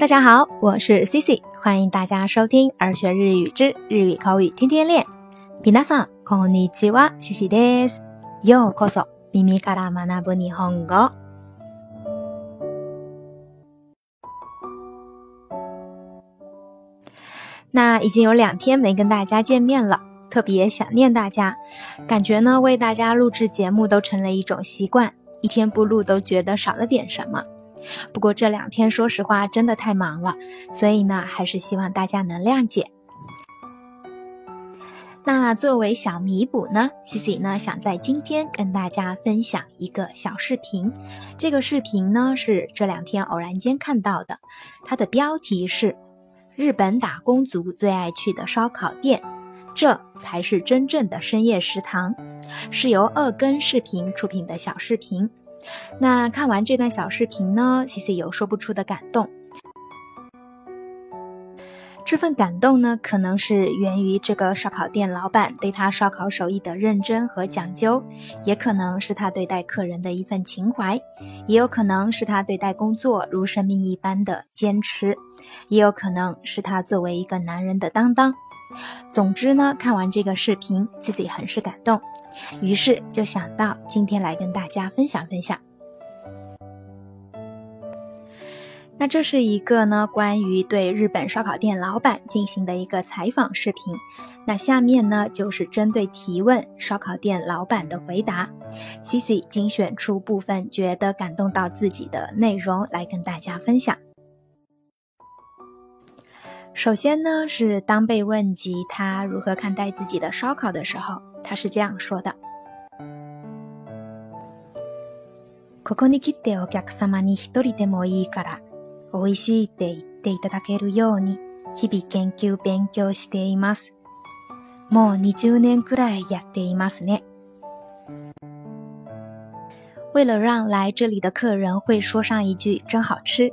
Hello，大家好，我是 Cici，欢迎大家收听儿学日语之日语口语天天练。皆さんこんにちは，Cici です。ようこそ耳から学ぶ日本語。那已经有两天没跟大家见面了，特别想念大家，感觉呢为大家录制节目都成了一种习惯，一天不录都觉得少了点什么。 不过这两天说实话真的太忙了，所以呢还是希望大家能谅解。那作为小弥补呢，Cici 呢想在今天跟大家分享一个小视频。这个视频呢是这两天偶然间看到的，它的标题是“日本打工族最爱去的烧烤店”，这才是真正的深夜食堂，是由二更视频出品的小视频。那看完这段小视频呢，Cici 有说不出的感动。这份感动呢，可能是源于这个烧烤店老板对他烧烤手艺的认真和讲究，也可能是他对待客人的一份情怀，也有可能是他对待工作如生命一般的坚持，也有可能是他作为一个男人的担当。总之呢，看完这个视频，自己很是感动。于是就想到今天来跟大家分享分享。那这是一个呢关于对日本烧烤店老板进行的一个采访视频。那下面呢就是针对提问烧烤店老板的回答，Cici 精选出部分觉得感动到自己的内容来跟大家分享。首先呢是当被问及他如何看待自己的烧烤的时候。他是这样说的：“ここに来てお客様に一人でもいいから、美味しいって言っていただけるように、日々研究勉強しています。もう20年くらいやっていますね。”为了让来这里的客人会说上一句“真好吃”，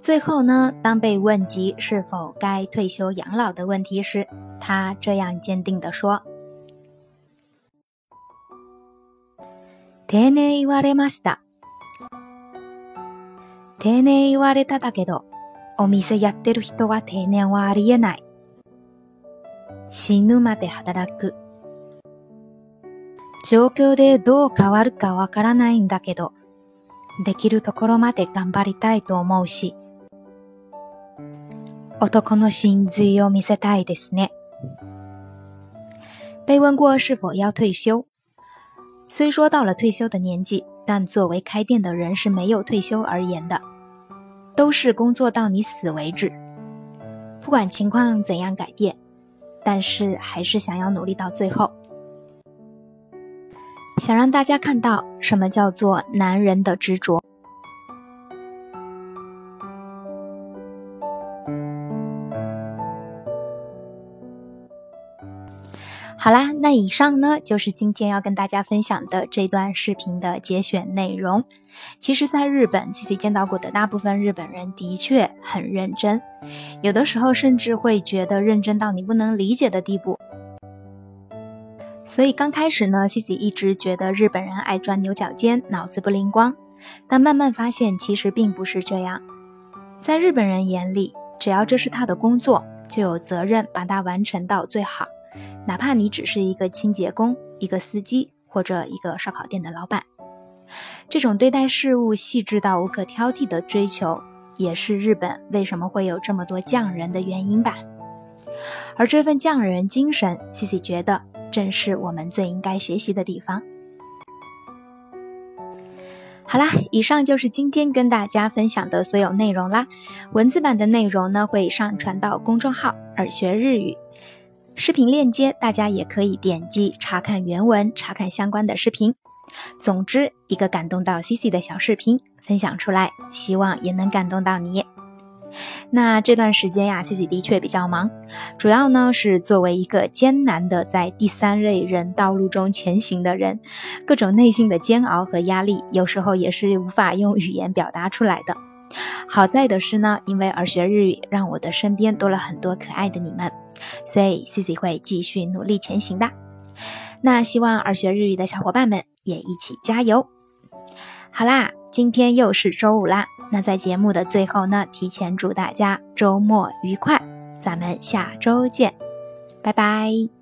最后呢，当被问及是否该退休养老的问题时，他这样坚定地说：“丁寧言われました。”定年言われただけど、お店やってる人は定年はありえない。死ぬまで働く。状況でどう変わるかわからないんだけど、できるところまで頑張りたいと思うし、男の真髄を見せたいですね。被问过是否要退休，虽说到了退休的年纪，但作为开店的人是没有退休而言的。都是工作到你死为止，不管情况怎样改变，但是还是想要努力到最后，想让大家看到什么叫做男人的执着。 好啦，那以上呢就是今天要跟大家分享的这段视频的节选内容。其实，在日本，Cici 见到过的大部分日本人的确很认真，有的时候甚至会觉得认真到你不能理解的地步。所以刚开始呢，Cici 一直觉得日本人爱钻牛角尖，脑子不灵光。但慢慢发现，其实并不是这样。在日本人眼里，只要这是他的工作，就有责任把它完成到最好。哪怕你只是一个清洁工、一个司机或者一个烧烤店的老板，这种对待事物细致到无可挑剔的追求，也是日本为什么会有这么多匠人的原因吧。而这份匠人精神，Cici 觉得正是我们最应该学习的地方。好啦，以上就是今天跟大家分享的所有内容啦。文字版的内容呢会上传到公众号“耳学日语”，视频链接大家也可以点击查看原文，查看相关的视频。总之，一个感动到 Cici 的小视频分享出来，希望也能感动到你。那这段时间呀，Cici 的确比较忙，主要呢是作为一个艰难的在第三类人道路中前行的人，各种内心的煎熬和压力，有时候也是无法用语言表达出来的。好在的是呢，因为耳学日语，让我的身边多了很多可爱的你们，所以 C C 会继续努力前行的。那希望耳学日语的小伙伴们也一起加油。好啦，今天又是周五啦。那在节目的最后呢，提前祝大家周末愉快，咱们下周见，拜拜。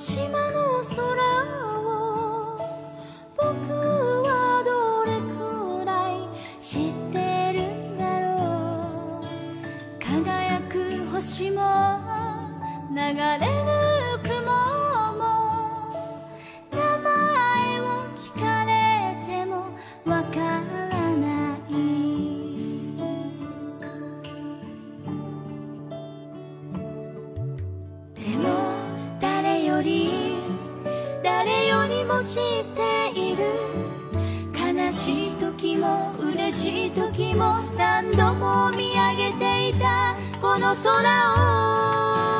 の島知っている。悲しい時も嬉しい時も何度も見上げていた。この空を。